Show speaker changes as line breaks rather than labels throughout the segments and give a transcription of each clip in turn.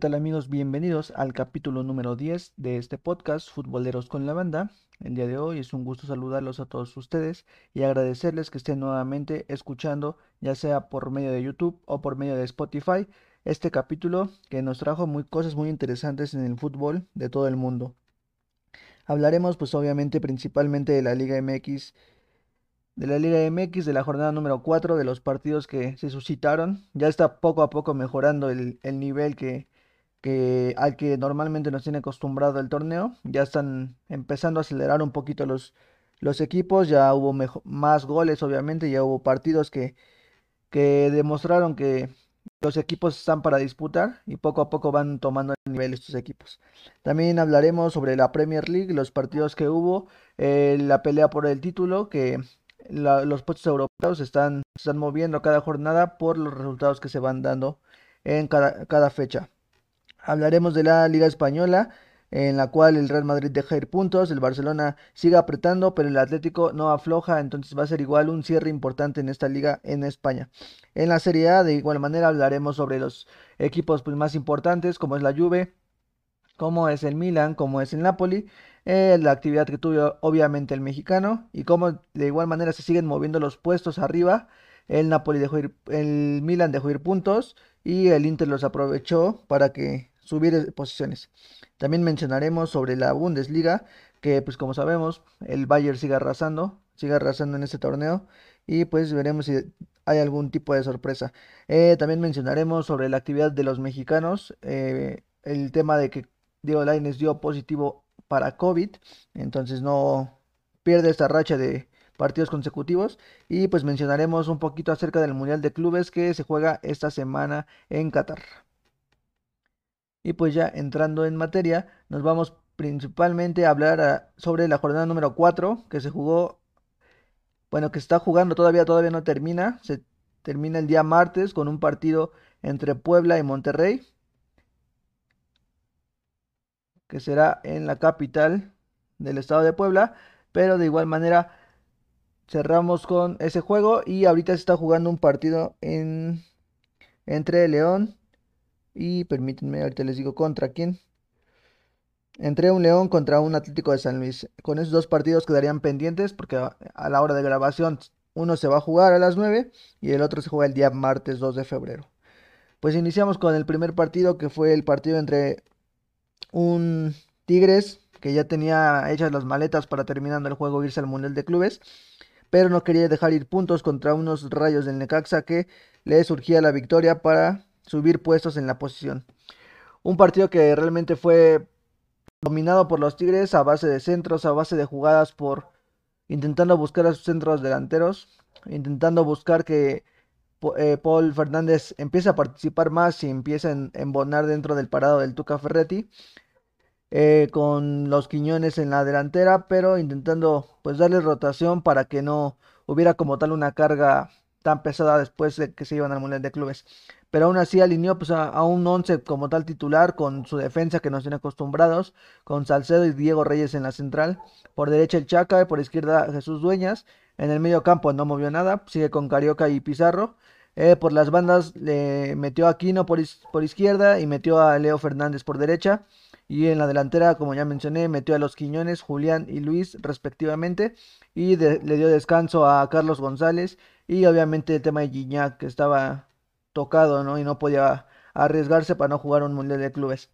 ¿Qué tal amigos? Bienvenidos al capítulo número 10 de este podcast Futboleros con la Banda. El día de hoy es un gusto saludarlos a todos ustedes y agradecerles que estén nuevamente escuchando, ya sea por medio de YouTube o por medio de Spotify, este capítulo que nos trajo muy, cosas muy interesantes en el fútbol de todo el mundo. Hablaremos pues obviamente principalmente de la Liga MX de la Liga MX de la jornada número 4 de los partidos que se suscitaron. Ya está poco a poco mejorando el, el nivel que, que al que normalmente nos tiene acostumbrado el torneo. Ya están empezando a acelerar un poquito los, los equipos, ya hubo más goles obviamente, ya hubo partidos que, que demostraron que los equipos están para disputar y poco a poco van tomando el nivel estos equipos. También hablaremos sobre la Premier League, los partidos que hubo, eh, la pelea por el título, que los puestos europeos están, están moviendo cada jornada por los resultados que se van dando en cada fecha. Hablaremos de la Liga Española, en la cual el Real Madrid deja ir puntos, el Barcelona sigue apretando, pero el Atlético no afloja, entonces va a ser igual un cierre importante en esta liga en España. En la Serie A, de igual manera, hablaremos sobre los equipos pues, más importantes, como es la Juve, como es el Milan, como es el Napoli, eh, la actividad que tuvo obviamente el mexicano y cómo de igual manera se siguen moviendo los puestos arriba. El Napoli dejó ir, el Milan dejó ir puntos y el Inter los aprovechó para que subir posiciones. También mencionaremos sobre la Bundesliga, que pues como sabemos, el Bayern sigue arrasando, sigue arrasando en este torneo y pues veremos si hay algún tipo de sorpresa. Eh, también mencionaremos sobre la actividad de los mexicanos, eh, el tema de que Diego Lainez dio positivo para COVID, entonces no pierde esta racha de partidos consecutivos y pues mencionaremos un poquito acerca del Mundial de Clubes que se juega esta semana en Qatar. Y pues ya entrando en materia, nos vamos principalmente a hablar ah, sobre la jornada número 4 que se jugó, bueno, que está jugando todavía, todavía no termina, se termina el día martes con un partido entre Puebla y Monterrey, que será en la capital del estado de Puebla, pero de igual manera cerramos con ese juego y ahorita se está jugando un partido en entre León y permítanme, ahorita les digo contra quién. Entre un León contra un Atlético de San Luis. Con esos dos partidos quedarían pendientes porque a la hora de grabación uno se va a jugar a las 9 y el otro se juega el día martes 2 de febrero. Pues iniciamos con el primer partido que fue el partido entre un Tigres que ya tenía hechas las maletas para terminando el juego irse al Mundial de Clubes, pero no quería dejar ir puntos contra unos rayos del Necaxa que le surgía la victoria para subir puestos en la posición. Un partido que realmente fue dominado por los Tigres a base de centros, a base de jugadas por intentando buscar a sus centros delanteros, intentando buscar que eh, Paul Fernández empiece a participar más y empiece a embonar dentro del parado del Tuca Ferretti. Eh, con los Quiñones en la delantera, pero intentando pues darle rotación para que no hubiera como tal una carga tan pesada después de que se iban al Mundial de Clubes pero aún así alineó pues, a, un once como tal titular con su defensa que nos tiene acostumbrados, con Salcedo y Diego Reyes en la central, por derecha el Chaca, por izquierda Jesús Dueñas, en el medio campo no movió nada, sigue con Carioca y Pizarro, eh, por las bandas le metió a Aquino por, izquierda y metió a Leo Fernández por derecha. Y en la delantera, como ya mencioné, metió a los Quiñones, Julián y Luis respectivamente. Y le dio descanso a Carlos González. Y obviamente el tema de Gignac, que estaba tocado, ¿no? Y no podía arriesgarse para no jugar un Mundial de Clubes.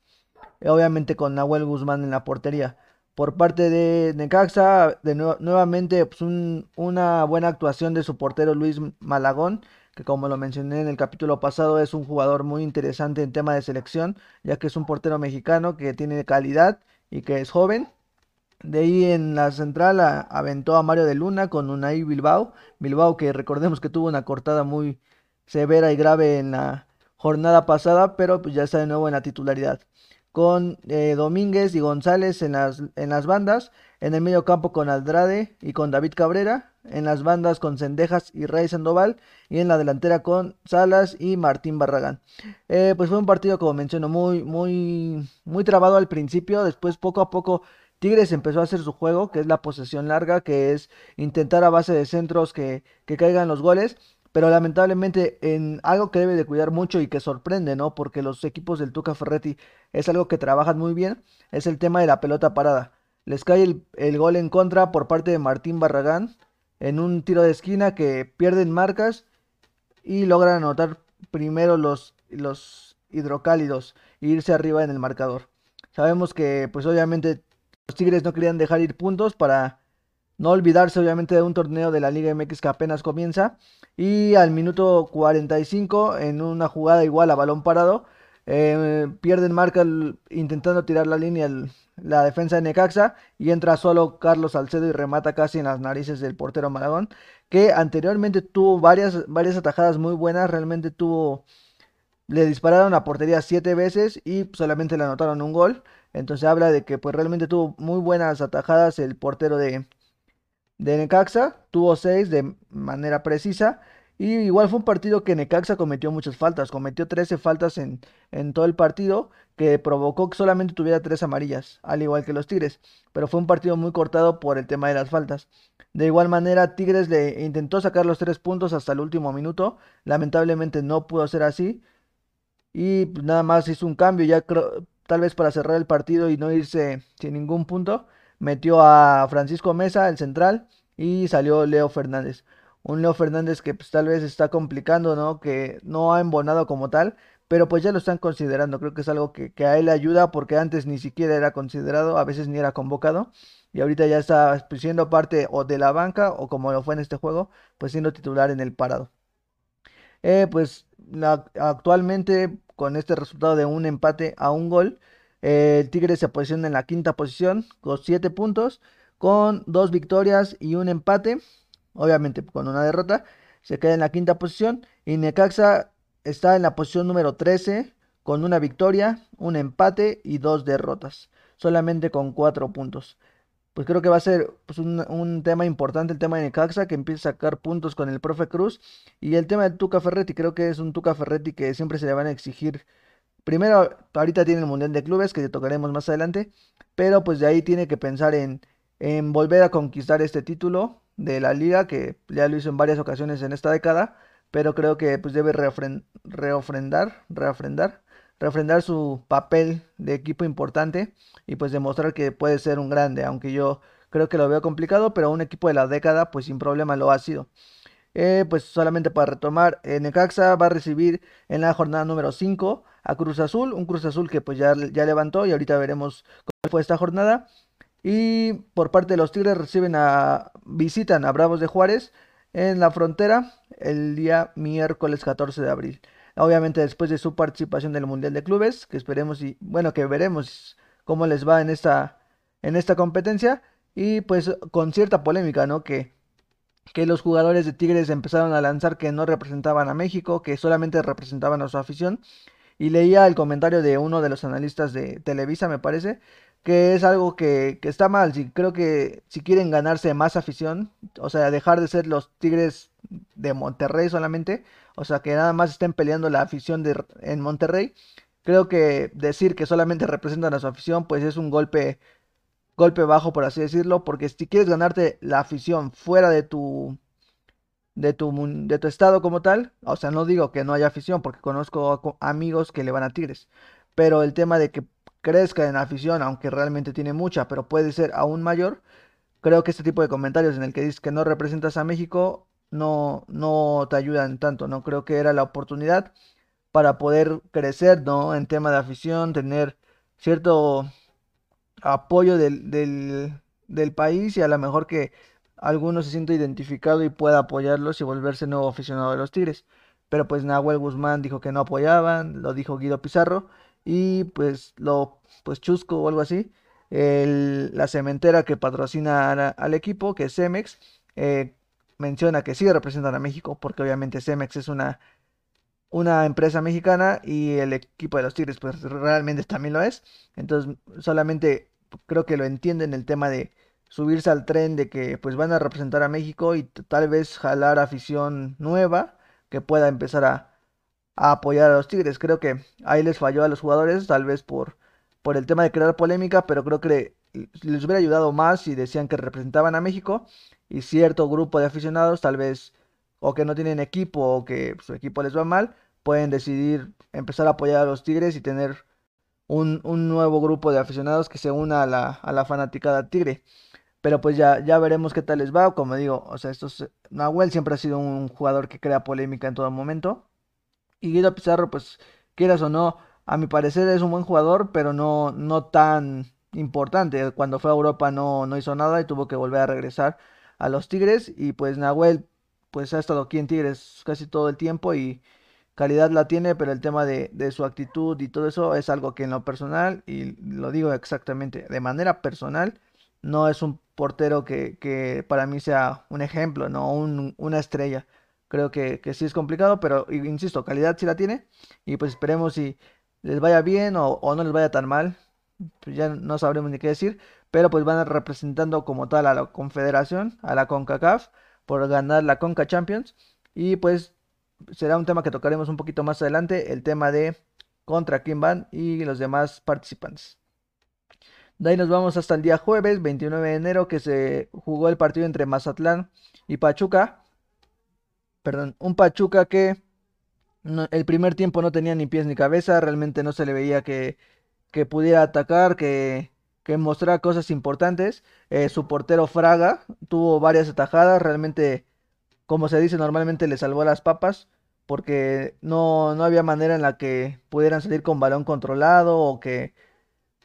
Obviamente con Nahuel Guzmán en la portería. Por parte de Necaxa, de nuevamente pues una buena actuación de su portero Luis Malagón, que como lo mencioné en el capítulo pasado es un jugador muy interesante en tema de selección, ya que es un portero mexicano que tiene calidad y que es joven. De ahí en la central aventó a Mario de Luna con Unai Bilbao. Bilbao que recordemos que tuvo una cortada muy, severa y grave en la jornada pasada, pero pues ya está de nuevo en la titularidad. Con eh, Domínguez y González en las, en las bandas, en el medio campo con Aldrade y con David Cabrera, en las bandas con Cendejas y Rey Sandoval, y en la delantera con Salas y Martín Barragán. Eh, pues fue un partido, como menciono, muy, muy, muy trabado al principio, después poco a poco Tigres empezó a hacer su juego, que es la posesión larga, que es intentar a base de centros que, que caigan los goles pero lamentablemente en algo que debe de cuidar mucho y que sorprende, ¿no? Porque los equipos del Tuca Ferretti es algo que trabajan muy bien, es el tema de la pelota parada. Les cae el, el gol en contra por parte de Martín Barragán en un tiro de esquina que pierden marcas y logran anotar primero los, los hidrocálidos e irse arriba en el marcador. Sabemos que pues obviamente los Tigres no querían dejar ir puntos para no olvidarse obviamente de un torneo de la Liga MX que apenas comienza. Y al minuto 45 en una jugada igual a balón parado eh, pierden marca intentando tirar la línea la defensa de Necaxa y entra solo Carlos Salcedo y remata casi en las narices del portero Malagón, que anteriormente tuvo varias, varias atajadas muy buenas, realmente tuvo, le dispararon a portería siete veces y solamente le anotaron un gol, entonces habla de que pues realmente tuvo muy buenas atajadas el portero de, de Necaxa, tuvo seis de manera precisa y igual fue un partido que Necaxa cometió muchas faltas, cometió 13 faltas en, en todo el partido, que provocó que solamente tuviera tres amarillas, al igual que los Tigres. Pero fue un partido muy cortado por el tema de las faltas. De igual manera, Tigres le intentó sacar los tres puntos hasta el último minuto. Lamentablemente no pudo ser así. Y nada más hizo un cambio, ya creo, tal vez para cerrar el partido y no irse sin ningún punto. Metió a Francisco Mesa, el central, y salió Leo Fernández un Leo Fernández que pues, tal vez está complicando, ¿no? Que no ha embonado como tal, pero pues ya lo están considerando. Creo que es algo que, a él le ayuda porque antes ni siquiera era considerado, a veces ni era convocado. Y ahorita ya está pues, siendo parte o de la banca o como lo fue en este juego, pues siendo titular en el parado. Eh, pues actualmente con este resultado de un empate a un gol, el Tigre se posiciona en la quinta posición con 7 puntos, con dos victorias y un empate obviamente con una derrota, se queda en la quinta posición y Necaxa está en la posición número 13 con una victoria, un empate y dos derrotas, solamente con cuatro puntos. Pues creo que va a ser pues, un, tema importante el tema de Necaxa, que empieza a sacar puntos con el profe Cruz. Y el tema del Tuca Ferretti, creo que es un Tuca Ferretti que siempre se le van a exigir. Primero, ahorita tiene el Mundial de Clubes, que tocaremos más adelante. Pero pues de ahí tiene que pensar en, volver a conquistar este título de la liga, que ya lo hizo en varias ocasiones en esta década, pero creo que pues debe reofrendar, reofrendar, refrendar su papel de equipo importante y pues demostrar que puede ser un grande, aunque yo creo que lo veo complicado, pero un equipo de la década pues sin problema lo ha sido. Eh, pues solamente para retomar, eh, Necaxa va a recibir en la jornada número 5 a Cruz Azul, un Cruz Azul que pues ya, ya levantó y ahorita veremos cómo fue esta jornada. Y por parte de los Tigres reciben a visitan a Bravos de Juárez en la frontera el día miércoles 14 de abril. Obviamente después de su participación en el Mundial de Clubes, que esperemos y bueno, que veremos cómo les va en esta en esta competencia y pues con cierta polémica, ¿no? Que que los jugadores de Tigres empezaron a lanzar que no representaban a México, que solamente representaban a su afición. Y leía el comentario de uno de los analistas de Televisa, me parece, que es algo que, está mal. Si, creo que si quieren ganarse más afición, o sea, dejar de ser los Tigres de Monterrey solamente, o sea, que nada más estén peleando la afición de, en Monterrey, creo que decir que solamente representan a su afición, pues es un golpe, golpe bajo, por así decirlo, porque si quieres ganarte la afición fuera de tu, de tu, de tu estado como tal, o sea, no digo que no haya afición, porque conozco amigos que le van a Tigres, pero el tema de que crezca en afición, aunque realmente tiene mucha, pero puede ser aún mayor, creo que este tipo de comentarios en el que dices que no representas a México no, no te ayudan tanto, ¿no? Creo que era la oportunidad para poder crecer, ¿no? En tema de afición, tener cierto apoyo del, del, país y a lo mejor que alguno se sienta identificado y pueda apoyarlos y volverse nuevo aficionado de los Tigres. Pero pues Nahuel Guzmán dijo que no apoyaban, lo dijo Guido Pizarro y pues lo pues Chusco o algo así, la cementera que patrocina al equipo, que es Cemex, eh, menciona que sí representan a México, porque obviamente Cemex es una, una empresa mexicana y el equipo de los Tigres pues realmente también lo es. Entonces solamente creo que lo entienden el tema de subirse al tren de que pues van a representar a México y tal vez jalar afición nueva que pueda empezar a, apoyar a los Tigres. Creo que ahí les falló a los jugadores, tal vez por, por el tema de crear polémica, pero creo que les hubiera ayudado más si decían que representaban a México y cierto grupo de aficionados tal vez o que no tienen equipo o que su equipo les va mal, pueden decidir empezar a apoyar a los Tigres y tener un, nuevo grupo de aficionados que se una a la, a la fanaticada Tigre. Pero pues ya, ya veremos qué tal les va. Como digo, o sea, estos, Nahuel siempre ha sido un jugador que crea polémica en todo momento. Y Guido Pizarro, pues, quieras o no, a mi parecer es un buen jugador, pero no, no tan importante. Cuando fue a Europa no, no hizo nada y tuvo que volver a regresar a los Tigres. Y pues Nahuel, pues ha estado aquí en Tigres casi todo el tiempo y calidad la tiene, pero el tema de, de su actitud y todo eso es algo que en lo personal, y lo digo exactamente, de manera personal, no es un portero que, que para mí sea un ejemplo, no un, una estrella. Creo que, que, sí es complicado, pero insisto, calidad sí la tiene. Y pues esperemos si les vaya bien o, o no les vaya tan mal. Pues ya no sabremos ni qué decir. Pero pues van representando como tal a la Confederación, a la CONCACAF, por ganar la CONCA Champions. Y pues será un tema que tocaremos un poquito más adelante, el tema de contra quién van y los demás participantes. De ahí nos vamos hasta el día jueves, 29 de enero, que se jugó el partido entre Mazatlán y Pachuca. Perdón, un Pachuca que el primer tiempo no tenía ni pies ni cabeza, realmente no se le veía que, que pudiera atacar, que, que mostrara cosas importantes. Eh, su portero Fraga tuvo varias atajadas, realmente, como se dice, normalmente le salvó las papas, porque no, no había manera en la que pudieran salir con balón controlado o que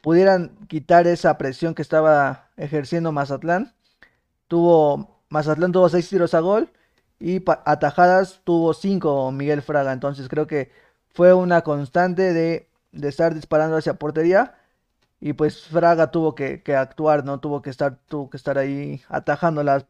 pudieran quitar esa presión que estaba ejerciendo Mazatlán. Tuvo, Mazatlán tuvo seis tiros a gol y atajadas tuvo cinco Miguel Fraga. Entonces creo que fue una constante de, de estar disparando hacia portería. Y pues Fraga tuvo que, que, actuar, ¿no? Tuvo que estar, tuvo que estar ahí atajando las,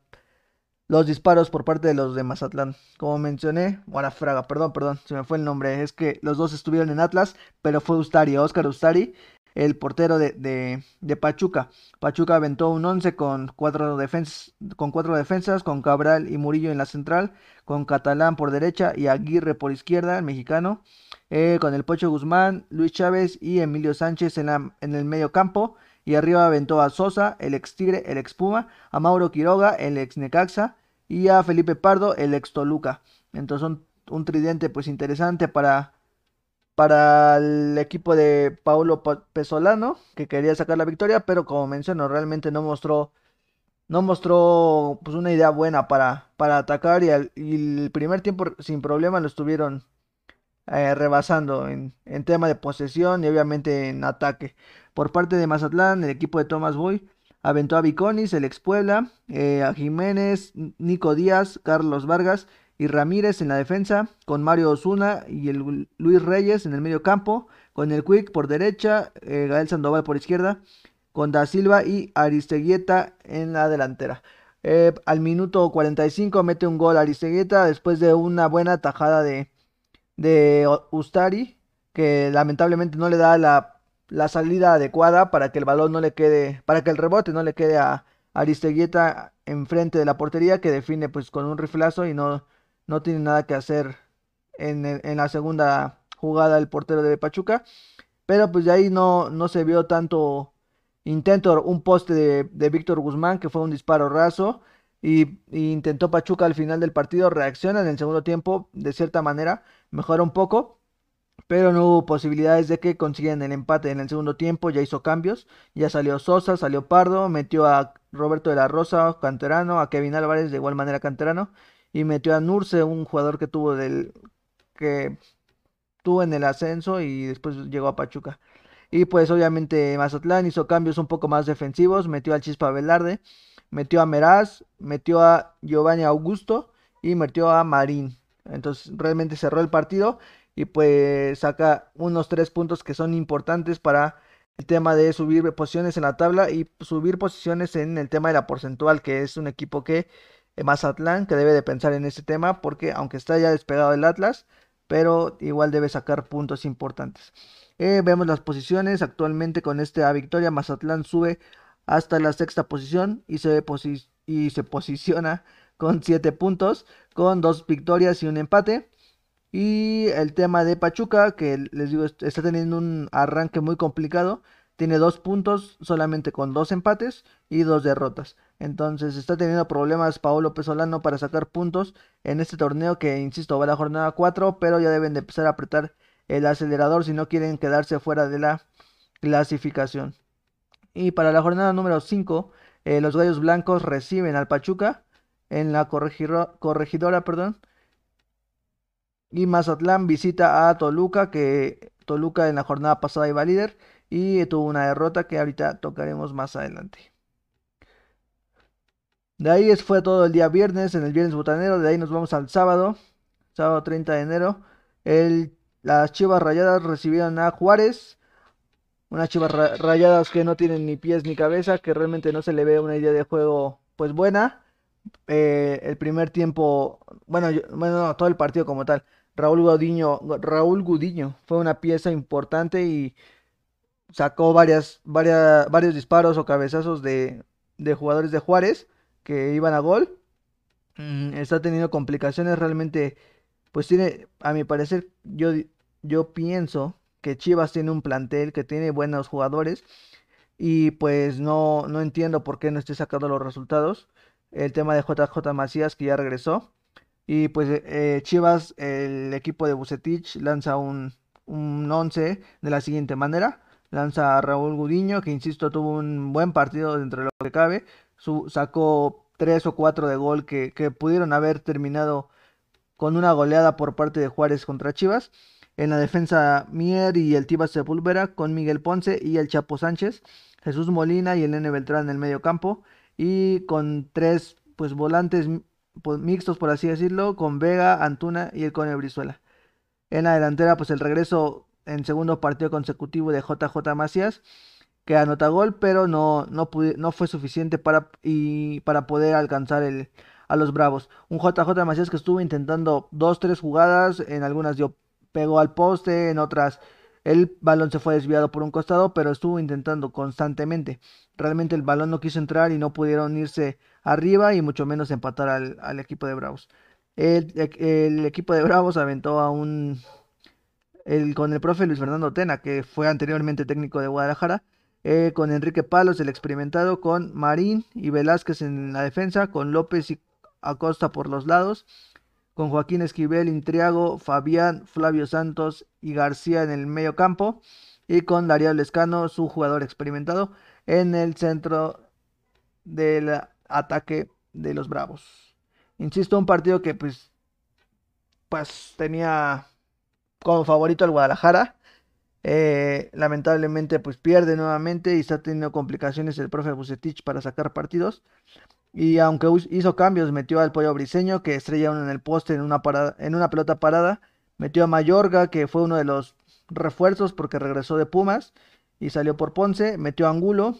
los disparos por parte de los de Mazatlán. Como mencioné, bueno, Fraga, perdón, perdón, se me fue el nombre. Es que los dos estuvieron en Atlas, pero fue Ustari, Oscar Ustari el portero de, de, Pachuca. Pachuca aventó un 11 con cuatro, defensas, con cuatro defensas, con Cabral y Murillo en la central, con Catalán por derecha y Aguirre por izquierda, el mexicano, eh, con el Pocho Guzmán, Luis Chávez y Emilio Sánchez en, la, en el medio campo. Y arriba aventó a Sosa, el ex Tigre, el ex Puma, a Mauro Quiroga, el ex Necaxa, y a Felipe Pardo, el ex Toluca. Entonces son un tridente pues interesante para para el equipo de Paulo Pesolano, que quería sacar la victoria, pero como menciono, realmente no mostró no mostró pues una idea buena para, para atacar y, el primer tiempo sin problema lo estuvieron eh, rebasando en, en, tema de posesión y obviamente en ataque. Por parte de Mazatlán, el equipo de Tomás Boy aventó a Viconis, el ex Puebla, eh, a Jiménez, Nico Díaz, Carlos Vargas y Ramírez en la defensa, con Mario Osuna y el Luis Reyes en el medio campo, con el Quick por derecha, eh, Gael Sandoval por izquierda, con Da Silva y Aristeguieta en la delantera. Eh, al minuto 45 mete un gol Aristeguieta después de una buena tajada de, de Ustari, que lamentablemente no le da la, la, salida adecuada para que el balón no le quede, para que el rebote no le quede a Aristeguieta enfrente de la portería, que define pues con un riflazo y no, no tiene nada que hacer en, la segunda jugada el portero de Pachuca. Pero pues de ahí no, no se vio tanto intento, un poste de, Víctor Guzmán que fue un disparo raso. Y, intentó Pachuca al final del partido, reacciona en el segundo tiempo, de cierta manera, mejora un poco, pero no hubo posibilidades de que consiguieran el empate en el segundo tiempo, ya hizo cambios, ya salió Sosa, salió Pardo, metió a Roberto de la Rosa, canterano, a Kevin Álvarez de igual manera canterano, y metió a Nurse, un jugador que tuvo del que tuvo en el ascenso y después llegó a Pachuca. Y pues obviamente Mazatlán hizo cambios un poco más defensivos, metió al Chispa Velarde, metió a Meraz, metió a Giovanni Augusto y metió a Marín. Entonces realmente cerró el partido y pues saca unos tres puntos que son importantes para el tema de subir posiciones en la tabla y subir posiciones en el tema de la porcentual, que es un equipo que Mazatlán que debe de pensar en este tema porque aunque está ya despegado del Atlas, pero igual debe sacar puntos importantes. Eh, vemos las posiciones actualmente con esta victoria Mazatlán sube hasta la sexta posición y se, y se posiciona con 7 puntos, con dos victorias y un empate. Y el tema de Pachuca, que les digo, está teniendo un arranque muy complicado. Tiene dos puntos solamente con dos empates y dos derrotas. Entonces está teniendo problemas Paolo Pesolano para sacar puntos en este torneo que, insisto, va a la jornada 4, pero ya deben de empezar a apretar el acelerador si no quieren quedarse fuera de la clasificación. Y para la jornada número 5, eh, los Gallos Blancos reciben al Pachuca en la corregidora, perdón. Y Mazatlán visita a Toluca, que Toluca en la jornada pasada iba líder y tuvo una derrota que ahorita tocaremos más adelante. De ahí fue todo el día viernes, en el viernes botanero, de ahí nos vamos al sábado, sábado 30 de enero. El, las Chivas Rayadas recibieron a Juárez, unas Chivas Rayadas que no tienen ni pies ni cabeza, que realmente no se le ve una idea de juego pues buena. Eh, el primer tiempo, bueno, bueno, todo el partido como tal. Raúl Gudiño, Raúl Gudiño fue una pieza importante y sacó varias, varias, varios disparos o cabezazos de, de jugadores de Juárez que iban a gol. Mm, está teniendo complicaciones realmente. Pues tiene, a mi parecer, yo, yo pienso que Chivas tiene un plantel que tiene buenos jugadores. Y pues no, no entiendo por qué no esté sacando los resultados. El tema de JJ Macías que ya regresó. Y pues eh, Chivas, el equipo de Bucetich, lanza un, un 11 de la siguiente manera. Lanza a Raúl Gudiño, que insisto tuvo un buen partido dentro de lo que cabe sacó tres o cuatro de gol que, pudieron haber terminado con una goleada por parte de Juárez contra Chivas. En la defensa Mier y el Tibas Sepúlveda con Miguel Ponce y el Chapo Sánchez, Jesús Molina y el Nene Beltrán en el medio campo y con tres pues volantes pues, mixtos por así decirlo con Vega, Antuna y el Cone Brizuela. En la delantera pues el regreso en segundo partido consecutivo de JJ Macías que anota gol, pero no, no, no fue suficiente para, y, para poder alcanzar el, a los Bravos. Un JJ Macías que estuvo intentando dos, tres jugadas, en algunas dio, pegó al poste, en otras el balón se fue desviado por un costado, pero estuvo intentando constantemente. Realmente el balón no quiso entrar y no pudieron irse arriba y mucho menos empatar al, equipo de Bravos. El, el, equipo de Bravos aventó a un... El, con el profe Luis Fernando Tena, que fue anteriormente técnico de Guadalajara, eh, con Enrique Palos, el experimentado, con Marín y Velázquez en la defensa, con López y Acosta por los lados, con Joaquín Esquivel, Intriago, Fabián, Flavio Santos y García en el medio campo, y con Darío Lescano, su jugador experimentado, en el centro del ataque de los Bravos. Insisto, un partido que pues, pues tenía como favorito al Guadalajara eh, lamentablemente pues pierde nuevamente y está teniendo complicaciones el profe Bucetich para sacar partidos. Y aunque hizo cambios, metió al pollo briseño que estrella uno en el poste en una, en una pelota parada. Metió a Mayorga que fue uno de los refuerzos porque regresó de Pumas y salió por Ponce. Metió a Angulo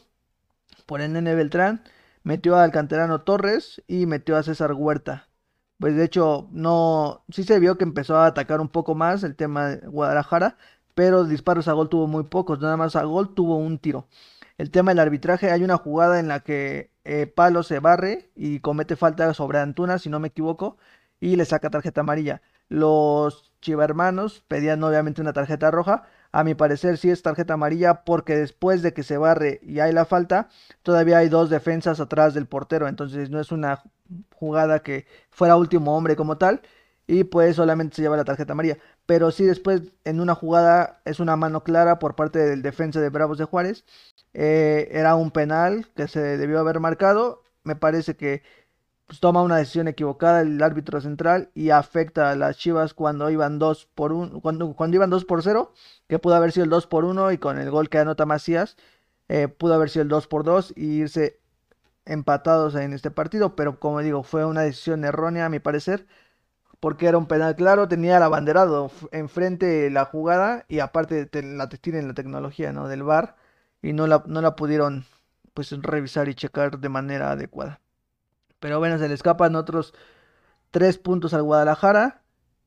por el Nene Beltrán. Metió al canterano Torres y metió a César Huerta. Pues de hecho, no, sí se vio que empezó a atacar un poco más el tema de Guadalajara, pero disparos a gol tuvo muy pocos, nada más a gol tuvo un tiro. El tema del arbitraje, hay una jugada en la que eh, Palo se barre y comete falta sobre Antuna, si no me equivoco, y le saca tarjeta amarilla. Los chivermanos pedían obviamente una tarjeta roja. A mi parecer sí es tarjeta amarilla porque después de que se barre y hay la falta, todavía hay dos defensas atrás del portero. Entonces no es una jugada que fuera último hombre como tal y pues solamente se lleva la tarjeta amarilla. Pero sí después en una jugada es una mano clara por parte del defensa de Bravos de Juárez. Eh, era un penal que se debió haber marcado. Me parece que pues, toma una decisión equivocada el árbitro central y afecta a las Chivas cuando iban 2 por 1, cuando, cuando iban 2 por 0, que pudo haber sido el 2 por 1 y con el gol que anota Macías, eh, pudo haber sido el 2 por 2 y irse empatados en este partido, pero como digo, fue una decisión errónea a mi parecer porque era un penal claro, tenía el abanderado enfrente la jugada y aparte la tienen la tecnología ¿no? del VAR y no la, no la pudieron pues revisar y checar de manera adecuada. Pero bueno, se le escapan otros tres puntos al Guadalajara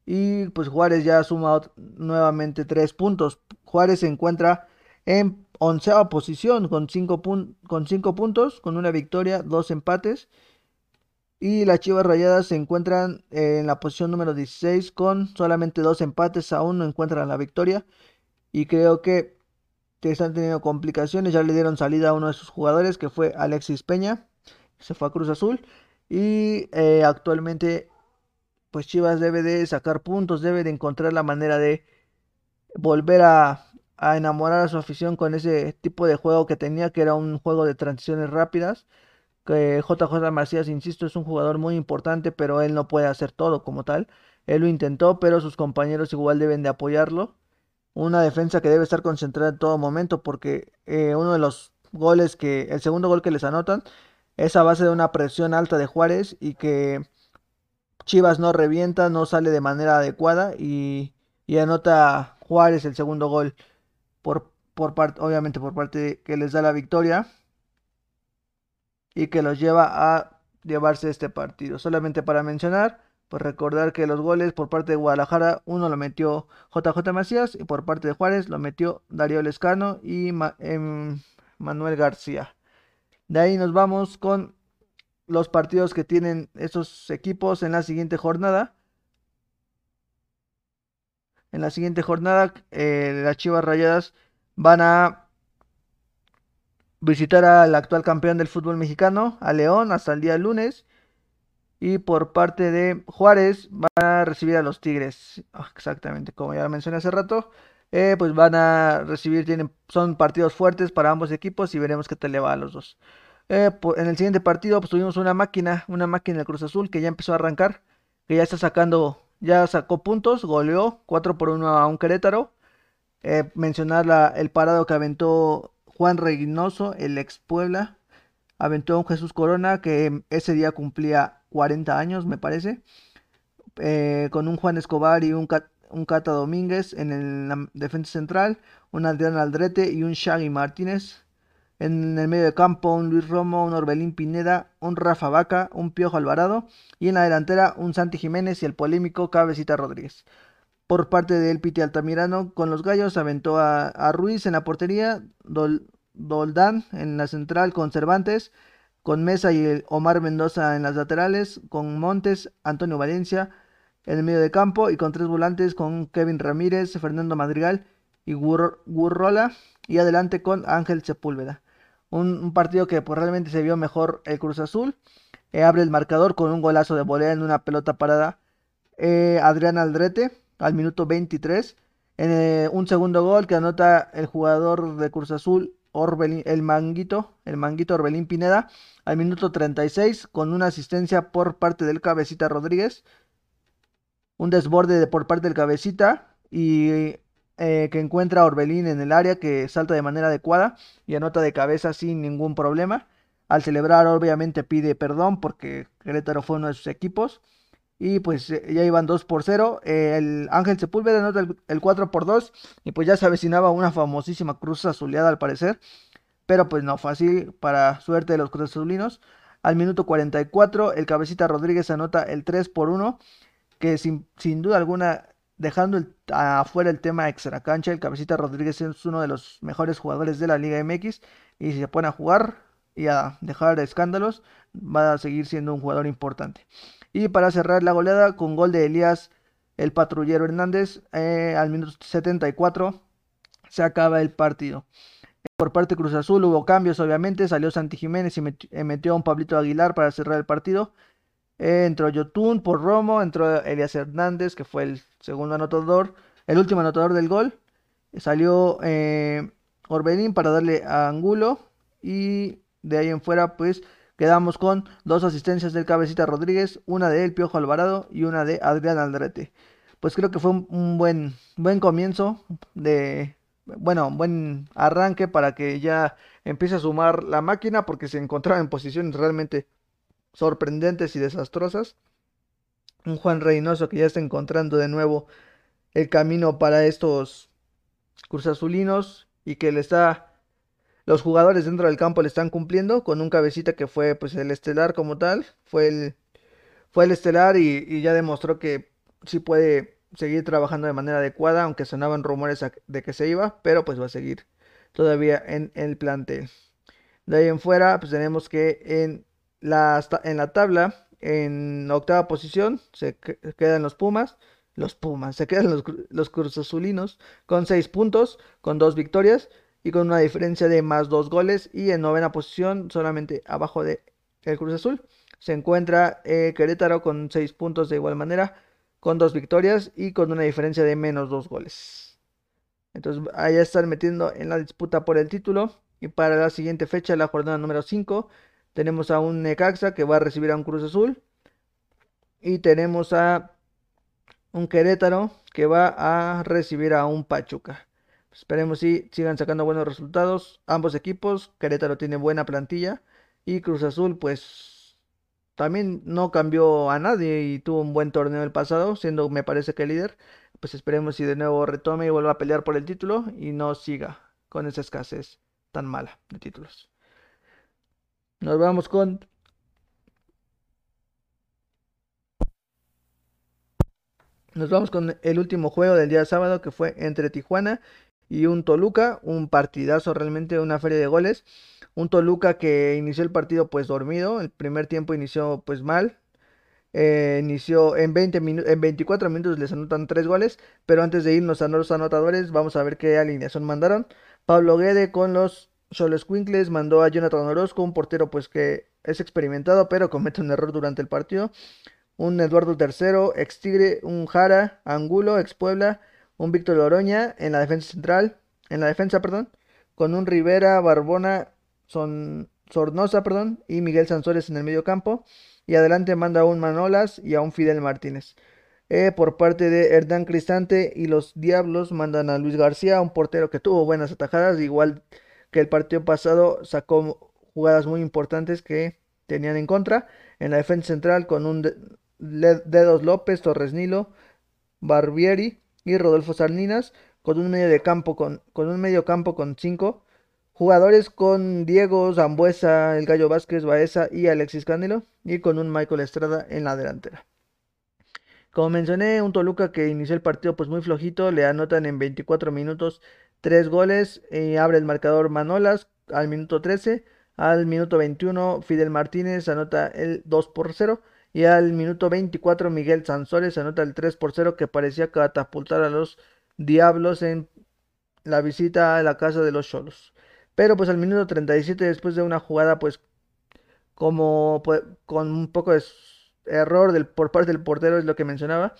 y pues Juárez ya suma nuevamente tres puntos. Juárez se encuentra en onceava posición con cinco, con cinco puntos, con una victoria, dos empates y las Chivas Rayadas se encuentran en la posición número 16 con solamente dos empates, aún no encuentran la victoria. Y creo que, están teniendo complicaciones. Ya le dieron salida a uno de sus jugadores, que fue Alexis Peña, se fue a Cruz Azul y eh, actualmente pues Chivas debe de sacar puntos, debe de encontrar la manera de volver a, enamorar a su afición con ese tipo de juego que tenía, que era un juego de transiciones rápidas. Que JJ Macías, insisto, es un jugador muy importante, pero él no puede hacer todo como tal. Él lo intentó, pero sus compañeros igual deben de apoyarlo. Una defensa que debe estar concentrada en todo momento, porque eh, uno de los goles que, el segundo gol que les anotan, es a base de una presión alta de Juárez y que Chivas no revienta, no sale de manera adecuada y, anota Juárez el segundo gol por, por parte, obviamente por parte que les da la victoria y que los lleva a llevarse este partido. Solamente para mencionar, pues recordar que los goles por parte de Guadalajara, uno lo metió JJ Macías y por parte de Juárez lo metió Darío Lescano y em, Manuel García. De ahí nos vamos con los partidos que tienen esos equipos en la siguiente jornada. En la siguiente jornada, eh, las Chivas Rayadas van a visitar al actual campeón del fútbol mexicano, a León, hasta el día lunes. Y por parte de Juárez van a recibir a los Tigres. Ah, exactamente, como ya mencioné hace rato. Eh, pues van a recibir, tienen, son partidos fuertes para ambos equipos y veremos qué te le va a los dos. Eh, en el siguiente partido pues tuvimos una máquina, una máquina del Cruz Azul que ya empezó a arrancar, que ya está sacando, ya sacó puntos, goleó 4 por 1 a un Querétaro. Eh, mencionar la, el parado que aventó Juan Reynoso, el ex Puebla. Aventó a un Jesús Corona que ese día cumplía 40 años, me parece. Con un Juan Escobar y un, un Cata Domínguez en la defensa central. Un Adrián Aldrete y un Shaggy Martínez. En el medio de campo, un Luis Romo, un Orbelín Pineda, un Rafa Vaca, un Piojo Alvarado. Y en la delantera, un Santi Jiménez y el polémico Cabecita Rodríguez por parte del Piti Altamirano. Con los gallos aventó a, Ruiz en la portería, Doldán en la central con Cervantes, con Mesa y el Omar Mendoza en las laterales, con Montes, Antonio Valencia en el medio de campo y con tres volantes con Kevin Ramírez, Fernando Madrigal y Gurrola y adelante con Ángel Sepúlveda. Un, partido que pues, realmente se vio mejor el Cruz Azul. Eh, abre el marcador con un golazo de volea en una pelota parada. Eh, Adrián Aldrete al minuto 23. En eh, un segundo gol que anota el jugador de Cruz Azul, Orbelín, el manguito, el manguito Orbelín Pineda, al minuto 36, con una asistencia por parte del Cabecita Rodríguez. Un desborde de, por parte del Cabecita y eh, que encuentra a Orbelín en el área que salta de manera adecuada y anota de cabeza sin ningún problema. Al celebrar, obviamente pide perdón porque Querétaro fue uno de sus equipos y pues eh, ya iban 2 por 0. Eh, el Ángel Sepúlveda anota el, 4 por 2 y pues ya se avecinaba una famosísima cruz azuleada al parecer. Pero pues no, fácil para suerte de los cruz azulinos. Al minuto 44 el cabecita Rodríguez anota el 3 por 1 que sin, duda alguna dejando afuera el tema extra cancha, el cabecita Rodríguez es uno de los mejores jugadores de la Liga MX y si se pone a jugar y a dejar escándalos va a seguir siendo un jugador importante. Y para cerrar la goleada con gol de Elías, el patrullero Hernández, eh, al minuto 74 se acaba el partido. Por parte de Cruz Azul hubo cambios, obviamente. Salió Santi Jiménez y eh, metió a un Pablito Aguilar para cerrar el partido. Eh, entró Yotun por Romo, entró Elías Hernández, que fue el segundo anotador, el último anotador del gol. Salió Orbelín para darle a Angulo. Y de ahí en fuera, pues Quedamos con dos asistencias del Cabecita Rodríguez, una de El Piojo Alvarado y una de Adrián Aldrete. Pues creo que fue un, buen, buen comienzo de, bueno, buen arranque para que ya empiece a sumar la máquina porque se encontraba en posiciones realmente sorprendentes y desastrosas. Un Juan Reynoso que ya está encontrando de nuevo el camino para estos cruzazulinos y que le está los jugadores dentro del campo le están cumpliendo con un cabecita que fue pues el estelar como tal, fue el, fue el estelar y, ya demostró que sí puede seguir trabajando de manera adecuada, aunque sonaban rumores de que se iba, pero pues va a seguir todavía en el plantel. De ahí en fuera, pues tenemos que en en la tabla, en octava posición, se quedan los Pumas. Los Pumas, se quedan los, los Cruz Azulinos con seis puntos, con dos victorias y con una diferencia de más dos goles y en novena posición solamente abajo de Cruz Azul. Se encuentra eh, Querétaro con 6 puntos de igual manera, con dos victorias y con una diferencia de menos 2 goles. Entonces allá están metiendo en la disputa por el título. Y para la siguiente fecha, la jornada número 5, tenemos a un Necaxa que va a recibir a un Cruz Azul. Y tenemos a un Querétaro que va a recibir a un Pachuca. Esperemos si sigan sacando buenos resultados ambos equipos. Querétaro tiene buena plantilla y Cruz Azul pues también no cambió a nadie y tuvo un buen torneo el pasado, siendo me parece que líder. Pues esperemos si de nuevo retome y vuelva a pelear por el título y no siga con esa escasez tan mala de títulos. Nos vamos con Nos vamos con el último juego del día sábado que fue entre Tijuana y un Toluca, un partidazo realmente, una feria de goles. Un Toluca que inició el partido pues dormido, el primer tiempo inició pues mal. Eh, inició en, 20 en 24 minutos les anotan 3 goles, pero antes de irnos a los anotadores vamos a ver qué alineación mandaron. Pablo Guede con los Cholos Quinkles mandó a Jonathan Orozco, un portero pues que es experimentado pero comete un error durante el partido un Eduardo III, ex Tigre, un Jara, Angulo, ex Puebla, un Víctor Loroña en la defensa central, en la defensa, perdón, con un Rivera, Barbona, Son, Sornosa, perdón, y Miguel Sansores en el medio campo. Y adelante manda a un Manolas y a un Fidel Martínez. Eh, por parte de Hernán Cristante y los Diablos mandan a Luis García, un portero que tuvo buenas atajadas, igual que el partido pasado sacó jugadas muy importantes que tenían en contra. En la defensa central con un Dedos López, Torres Nilo, Barbieri y Rodolfo Sarninas, con un medio de campo con, con un medio campo con cinco jugadores con Diego Zambuesa, el Gallo Vázquez, Baeza y Alexis Canelo, y con un Michael Estrada en la delantera. Como mencioné, un Toluca que inició el partido pues muy flojito, le anotan en 24 minutos 3 goles, y abre el marcador Manolas al minuto 13, al minuto 21 Fidel Martínez anota el 2 por 0 y al minuto 24 Miguel Sansores anota el 3 por 0 que parecía catapultar a los Diablos en la visita a la casa de los Cholos. Pero pues al minuto 37 después de una jugada pues como pues, con un poco de error del, por parte del portero es lo que mencionaba.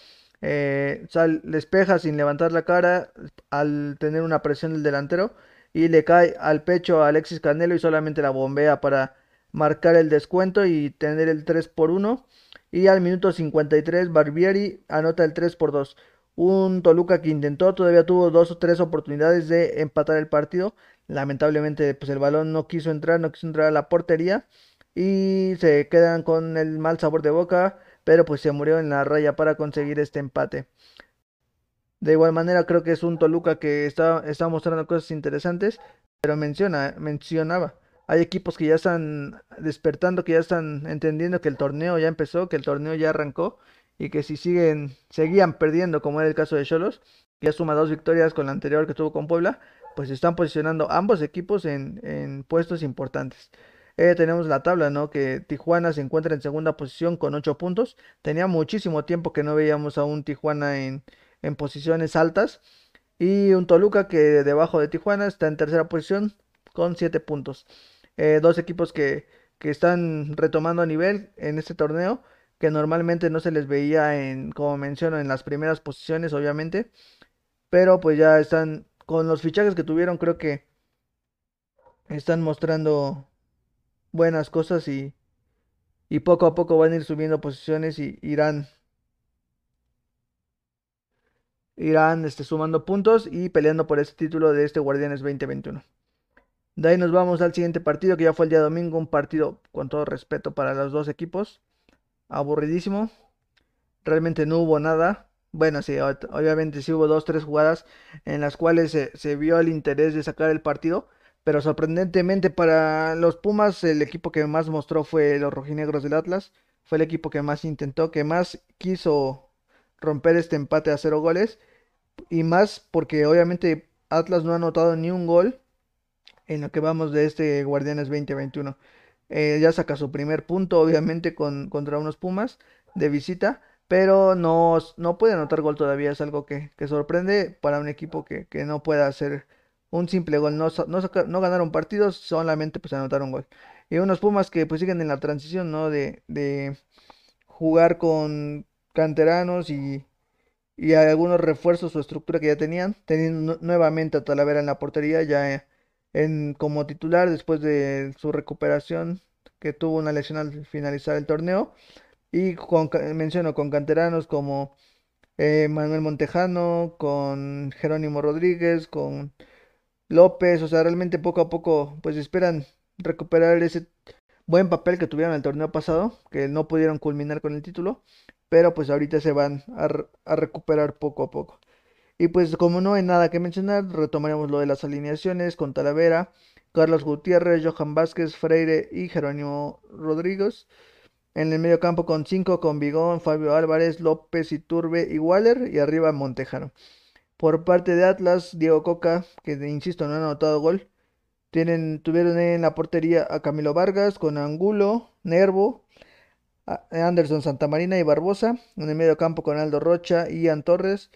Eh, sal, despeja sin levantar la cara al tener una presión del delantero y le cae al pecho a Alexis Canelo y solamente la bombea para marcar el descuento y tener el 3 por 1 y al minuto 53 Barbieri anota el 3 por 2. Un Toluca que intentó, todavía tuvo dos o tres oportunidades de empatar el partido. Lamentablemente pues el balón no quiso entrar, no quiso entrar a la portería y se quedan con el mal sabor de boca, pero pues se murió en la raya para conseguir este empate. De igual manera creo que es un Toluca que está, está mostrando cosas interesantes, pero menciona, mencionaba hay equipos que ya están despertando, que ya están entendiendo que el torneo ya empezó, que el torneo ya arrancó y que si siguen, seguían perdiendo, como era el caso de Cholos, que ya suma dos victorias con la anterior que tuvo con Puebla, pues están posicionando ambos equipos en, puestos importantes. Eh, tenemos la tabla, ¿no? Que Tijuana se encuentra en segunda posición con 8 puntos. Tenía muchísimo tiempo que no veíamos a un Tijuana en, en posiciones altas. Y un Toluca que debajo de Tijuana está en tercera posición con 7 puntos. Eh, dos equipos que, que están retomando nivel en este torneo, que normalmente no se les veía en, como menciono, en las primeras posiciones, obviamente, pero pues ya están, con los fichajes que tuvieron, creo que están mostrando buenas cosas y, y poco a poco van a ir subiendo posiciones y irán irán este, sumando puntos y peleando por este título de este Guardianes 2021. De ahí nos vamos al siguiente partido, que ya fue el día domingo, un partido con todo respeto para los dos equipos. Aburridísimo. Realmente no hubo nada. Bueno, sí, obviamente sí hubo dos, tres jugadas en las cuales se, vio el interés de sacar el partido. Pero sorprendentemente para los Pumas, el equipo que más mostró fue los rojinegros del Atlas. Fue el equipo que más intentó, que más quiso romper este empate a cero goles. Y más porque obviamente Atlas no ha anotado ni un gol en lo que vamos de este Guardianes 2021. Eh, ya saca su primer punto, obviamente, con, contra unos Pumas de visita, pero no, no puede anotar gol todavía. Es algo que, sorprende para un equipo que, no pueda hacer un simple gol. No, no, ganaron partidos, solamente pues anotaron gol. Y unos Pumas que pues siguen en la transición, ¿no? De, de jugar con canteranos y, y algunos refuerzos o estructura que ya tenían, teniendo nuevamente a Talavera en la portería ya en, como titular después de su recuperación que tuvo una lesión al finalizar el torneo y menciono con canteranos como eh, Manuel Montejano, con Jerónimo Rodríguez, con López, o sea, realmente poco a poco pues esperan recuperar ese buen papel que tuvieron el torneo pasado, que no pudieron culminar con el título, pero pues ahorita se van a, recuperar poco a poco. Y pues como no hay nada que mencionar, retomaremos lo de las alineaciones con Talavera, Carlos Gutiérrez, Johan Vázquez, Freire y Jerónimo Rodríguez. En el medio campo con 5 con Bigón, Fabio Álvarez, López, Iturbe y Waller. Y arriba Montejano. Por parte de Atlas, Diego Coca, que insisto no ha anotado gol. Tienen, tuvieron en la portería a Camilo Vargas con Angulo, Nervo, Anderson Santamarina y Barbosa. En el medio campo con Aldo Rocha, Ian Torres,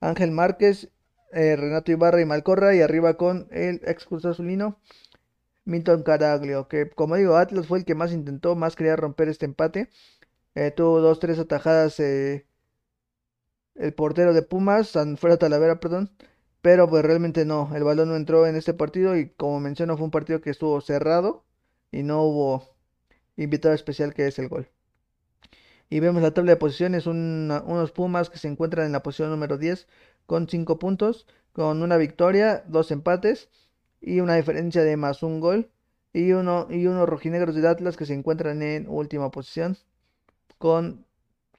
Ángel Márquez, eh, Renato Ibarra y Malcorra. Y arriba con el ex Cruz Azulino, Milton Caraglio, que como digo, Atlas fue el que más intentó, más quería romper este empate. Eh, tuvo dos, tres atajadas eh, el portero de Pumas, fuera Talavera, perdón. Pero pues realmente no, el balón no entró en este partido y como menciono fue un partido que estuvo cerrado y no hubo invitado especial que es el gol. Y vemos la tabla de posiciones, unos Pumas que se encuentran en la posición número 10 con 5 puntos, con una victoria, dos empates y una diferencia de más un gol. Y, uno, y unos rojinegros de Atlas que se encuentran en última posición con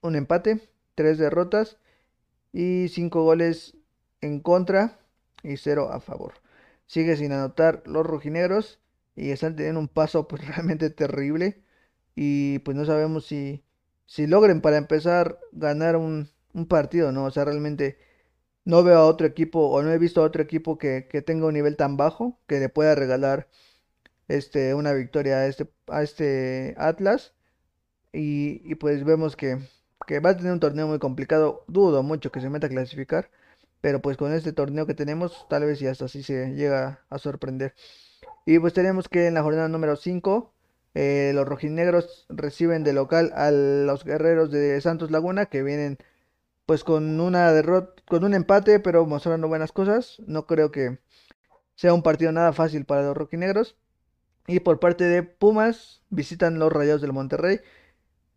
un empate, tres derrotas y cinco goles en contra y cero a favor. Sigue sin anotar los rojinegros y están teniendo un paso pues realmente terrible y pues no sabemos si, si logren para empezar ganar un, un partido, ¿no? O sea, realmente no veo a otro equipo o no he visto a otro equipo que, tenga un nivel tan bajo que le pueda regalar este, una victoria a este, a este Atlas. Y, pues vemos que, que, va a tener un torneo muy complicado. Dudo mucho que se meta a clasificar. Pero pues con este torneo que tenemos, tal vez y hasta así se llega a sorprender. Y pues tenemos que en la jornada número 5, eh, los rojinegros reciben de local a los guerreros de Santos Laguna que vienen pues con una derrota, con un empate, pero mostrando buenas cosas. No creo que sea un partido nada fácil para los rojinegros. Y por parte de Pumas, visitan los Rayados del Monterrey,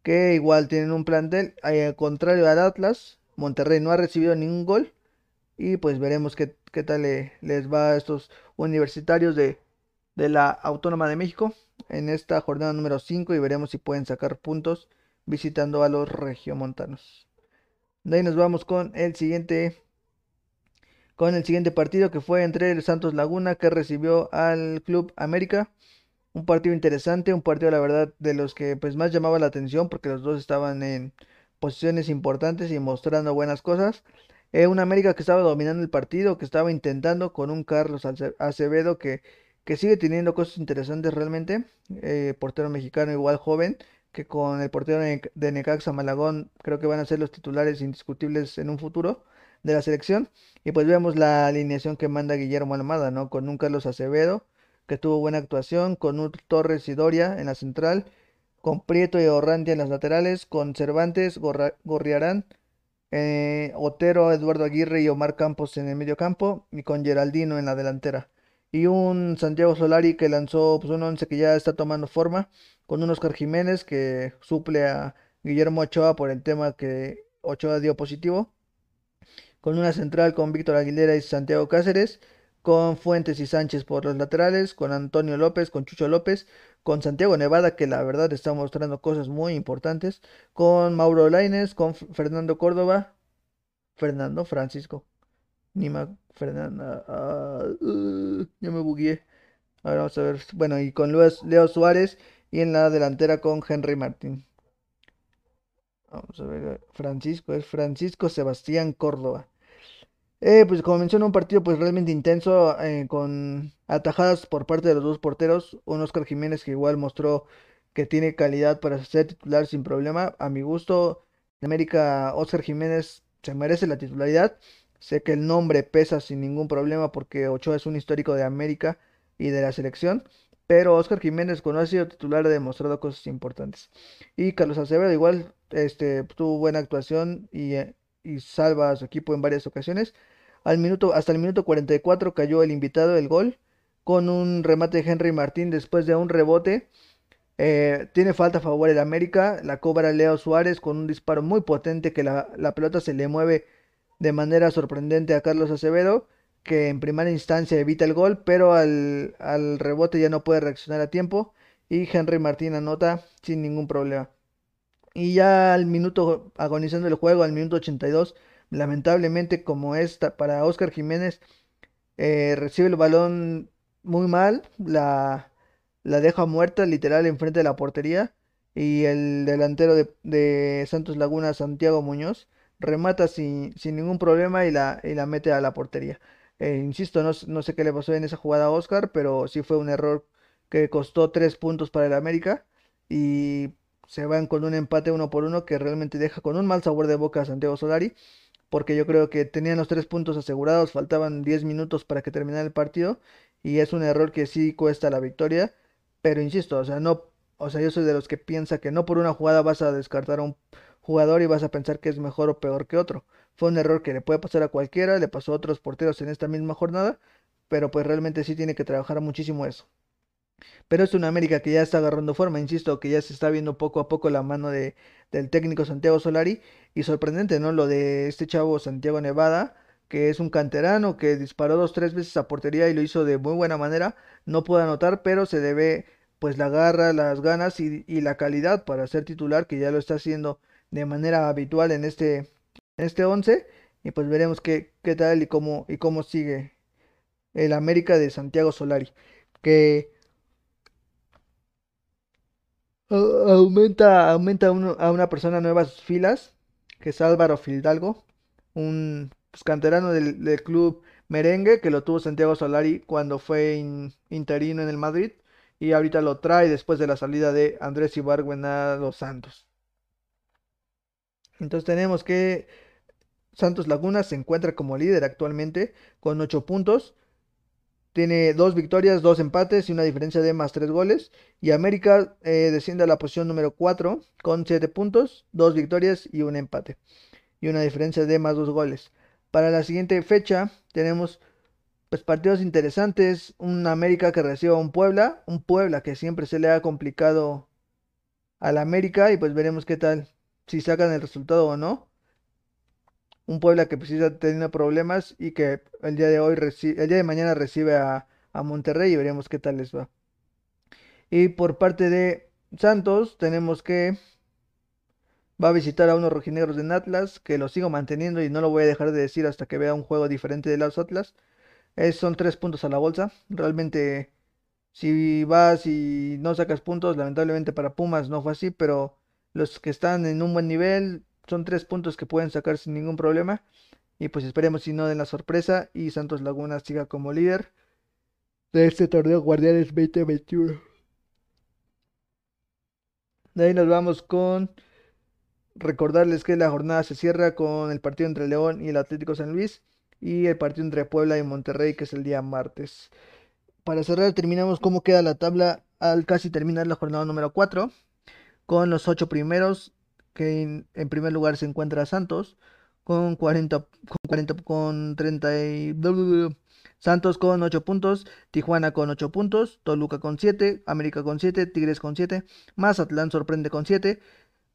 que igual tienen un plantel, al contrario al Atlas, Monterrey no ha recibido ningún gol. Y pues veremos qué, qué tal les va a estos universitarios de, de la Autónoma de México en esta jornada número 5 y veremos si pueden sacar puntos visitando a los regiomontanos. De ahí nos vamos con el siguiente con el siguiente partido que fue entre el Santos Laguna que recibió al Club América. Un partido interesante, un partido la verdad de los que pues más llamaba la atención porque los dos estaban en posiciones importantes y mostrando buenas cosas. Eh, un América que estaba dominando el partido, que estaba intentando con un Carlos Acevedo que, que sigue teniendo cosas interesantes realmente. Eh, portero mexicano igual joven que con el portero de Necaxa Malagón creo que van a ser los titulares indiscutibles en un futuro de la selección. Y pues vemos la alineación que manda Guillermo Almada, ¿no? Con un Carlos Acevedo, que tuvo buena actuación, con un Torres y Doria en la central, con Prieto y Orrantia en las laterales, con Cervantes, Gorriarán, eh, Otero, Eduardo Aguirre y Omar Campos en el medio campo, y con Geraldino en la delantera. Y un Santiago Solari que lanzó pues, un once que ya está tomando forma con un Oscar Jiménez que suple a Guillermo Ochoa por el tema que Ochoa dio positivo, con una central con Víctor Aguilera y Santiago Cáceres, con Fuentes y Sánchez por los laterales, con Antonio López, con Chucho López, con Santiago Nevada, que la verdad está mostrando cosas muy importantes, con Mauro Laines, con Fernando Córdoba, Fernando Francisco, Nima Fernanda, ah, uh, ya me bugué. Ahora vamos a ver, bueno, y con Leo Suárez y en la delantera con Henry Martín. Vamos a ver, Francisco, es Francisco Sebastián Córdoba. Eh, pues como mencioné, un partido pues realmente intenso eh, con atajadas por parte de los dos porteros. Un Oscar Jiménez que igual mostró que tiene calidad para ser titular sin problema. A mi gusto, en América, Oscar Jiménez se merece la titularidad. Sé que el nombre pesa sin ningún problema porque Ochoa es un histórico de América y de la selección pero Oscar Jiménez, cuando ha sido titular, ha demostrado cosas importantes. Y Carlos Acevedo, igual, este, tuvo buena actuación y, eh, y salva a su equipo en varias ocasiones. Al minuto, hasta el minuto 44 cayó el invitado, el gol, con un remate de Henry Martín después de un rebote. Eh, tiene falta a favor el América, la cobra Leo Suárez con un disparo muy potente que la, la pelota se le mueve de manera sorprendente a Carlos Acevedo que en primera instancia evita el gol, pero al, rebote ya no puede reaccionar a tiempo y Henry Martín anota sin ningún problema. Y ya al minuto, agonizando el juego, al minuto 82, lamentablemente como esta para Oscar Jiménez, eh, recibe el balón muy mal, la, la deja muerta literal enfrente de la portería y el delantero de, Santos Laguna, Santiago Muñoz, remata sin, sin ningún problema y la, y la mete a la portería. Eh, insisto, no, no, sé qué le pasó en esa jugada a Oscar, pero sí fue un error que costó tres puntos para el América y se van con un empate uno por uno que realmente deja con un mal sabor de boca a Santiago Solari, porque yo creo que tenían los tres puntos asegurados, faltaban 10 minutos para que terminara el partido y es un error que sí cuesta la victoria, pero insisto, o sea, no, o sea, yo soy de los que piensa que no por una jugada vas a descartar a un jugador y vas a pensar que es mejor o peor que otro. Fue un error que le puede pasar a cualquiera, le pasó a otros porteros en esta misma jornada, pero pues realmente sí tiene que trabajar muchísimo eso. Pero es una América que ya está agarrando forma, insisto, que ya se está viendo poco a poco la mano de, del técnico Santiago Solari. Y sorprendente, ¿no? Lo de este chavo Santiago Nevada, que es un canterano que disparó dos, tres veces a portería y lo hizo de muy buena manera. No pudo anotar, pero se debe pues la garra, las ganas y, y la calidad para ser titular, que ya lo está haciendo de manera habitual en este, este 11 y pues veremos qué, qué tal y cómo, y cómo sigue el América de Santiago Solari, que aumenta, aumenta a una persona nuevas filas, que es Álvaro Fidalgo, un pues, canterano del, club merengue que lo tuvo Santiago Solari cuando fue interino en el Madrid y ahorita lo trae después de la salida de Andrés Ibargüen a los Santos. Entonces tenemos que Santos Laguna se encuentra como líder actualmente con 8 puntos. Tiene dos victorias, dos empates y una diferencia de más 3 goles. Y América eh, desciende a la posición número 4 con 7 puntos, dos victorias y un empate. Y una diferencia de más 2 goles. Para la siguiente fecha tenemos pues, partidos interesantes. Un América que recibe a un Puebla. Un Puebla que siempre se le ha complicado al América. Y pues veremos qué tal. Si sacan el resultado o no un Puebla que precisa teniendo problemas y que el día de hoy el día de mañana recibe a, Monterrey y veremos qué tal les va. Y por parte de Santos tenemos que va a visitar a unos rojinegros de Atlas, que lo sigo manteniendo y no lo voy a dejar de decir hasta que vea un juego diferente de los Atlas. son tres puntos a la bolsa. Realmente, si vas y no sacas puntos, lamentablemente para Pumas no fue así, pero los que están en un buen nivel son tres puntos que pueden sacar sin ningún problema. Y pues esperemos si no den la sorpresa y Santos Laguna siga como líder de este torneo Guardianes 2021. De ahí nos vamos con recordarles que la jornada se cierra con el partido entre León y el Atlético San Luis y el partido entre Puebla y Monterrey que es el día martes. Para cerrar terminamos cómo queda la tabla al casi terminar la jornada número 4 con los ocho primeros que en, primer lugar se encuentra Santos con 40, con 40, con 30 y... Santos con 8 puntos, Tijuana con 8 puntos, Toluca con 7, América con 7, Tigres con 7, Mazatlán sorprende con 7,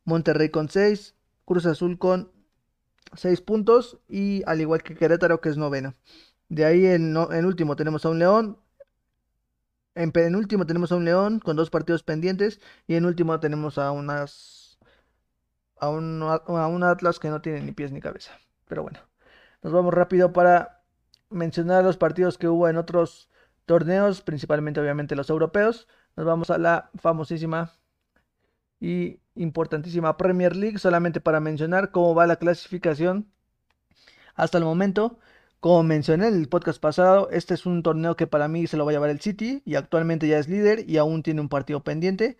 Monterrey con 6, Cruz Azul con 6 puntos y al igual que Querétaro que es noveno. De ahí en, en último tenemos a un León, en, en último tenemos a un León con dos partidos pendientes y en último tenemos a unas a un, Atlas que no tiene ni pies ni cabeza. Pero bueno, nos vamos rápido para mencionar los partidos que hubo en otros torneos, principalmente obviamente los europeos. Nos vamos a la famosísima y importantísima Premier League, solamente para mencionar cómo va la clasificación hasta el momento. Como mencioné en el podcast pasado, este es un torneo que para mí se lo va a llevar el City y actualmente ya es líder y aún tiene un partido pendiente.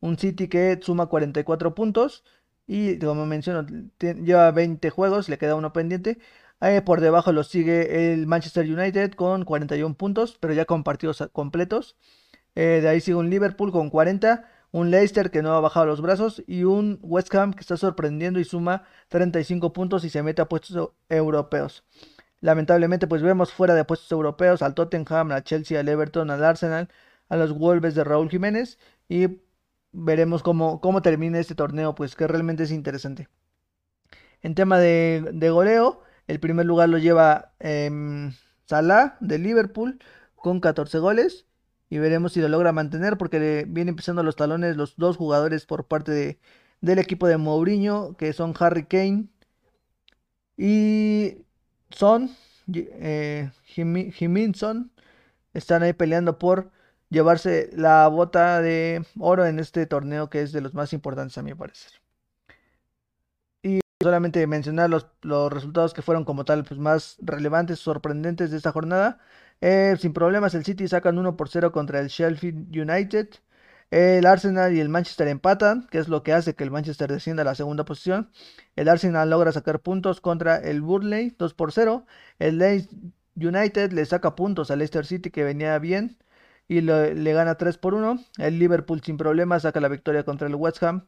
Un City que suma 44 puntos y como menciono, lleva 20 juegos, le queda uno pendiente. Ahí por debajo lo sigue el Manchester United con 41 puntos, pero ya con partidos completos. Eh, de ahí sigue un Liverpool con 40, un Leicester que no ha bajado los brazos y un West Ham que está sorprendiendo y suma 35 puntos y se mete a puestos europeos. Lamentablemente pues vemos fuera de puestos europeos al Tottenham, al Chelsea, al Everton, al Arsenal, a los Wolves de Raúl Jiménez y veremos cómo, cómo termina este torneo pues que realmente es interesante. En tema de, de goleo, el primer lugar lo lleva eh, Salah de Liverpool con 14 goles y veremos si lo logra mantener porque le vienen pisando los talones los dos jugadores por parte de, del equipo de Mourinho que son Harry Kane y Son eh, Jiminson están ahí peleando por llevarse la bota de oro en este torneo que es de los más importantes a mi parecer. Y solamente mencionar los, los resultados que fueron como tal pues, más relevantes, sorprendentes de esta jornada. Eh, sin problemas, el City sacan 1 por 0 contra el Sheffield United. El Arsenal y el Manchester empatan, que es lo que hace que el Manchester descienda a la segunda posición. El Arsenal logra sacar puntos contra el Burnley 2 por 0. El Leeds United le saca puntos al Leicester City que venía bien y le gana 3 por 1. El Liverpool sin problemas saca la victoria contra el West Ham.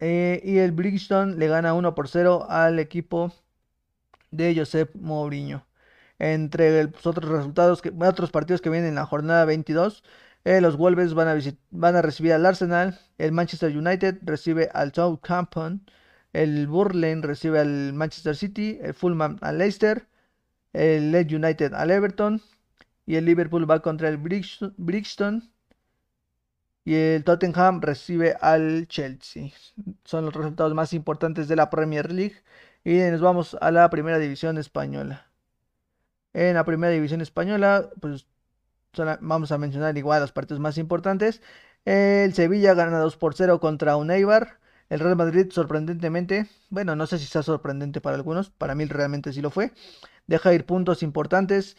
Eh, y el Brixton le gana 1 por 0 al equipo de Josep Mourinho entre los otros resultados, que, otros partidos que vienen en la jornada 22. Eh, los Wolves van a, van a recibir al Arsenal, el Manchester United recibe al Southampton, el Burley recibe al Manchester City, el Fulham al Leicester, el Leeds United al Everton y el Liverpool va contra el Brixton y el Tottenham recibe al Chelsea. Son los resultados más importantes de la Premier League y nos vamos a la primera división española. En la primera división española, pues vamos a mencionar igual los partidos más importantes. El Sevilla gana 2 por 0 contra un Eibar. El Real Madrid, sorprendentemente, bueno, no sé si sea sorprendente para algunos, para mí realmente sí lo fue. Deja ir puntos importantes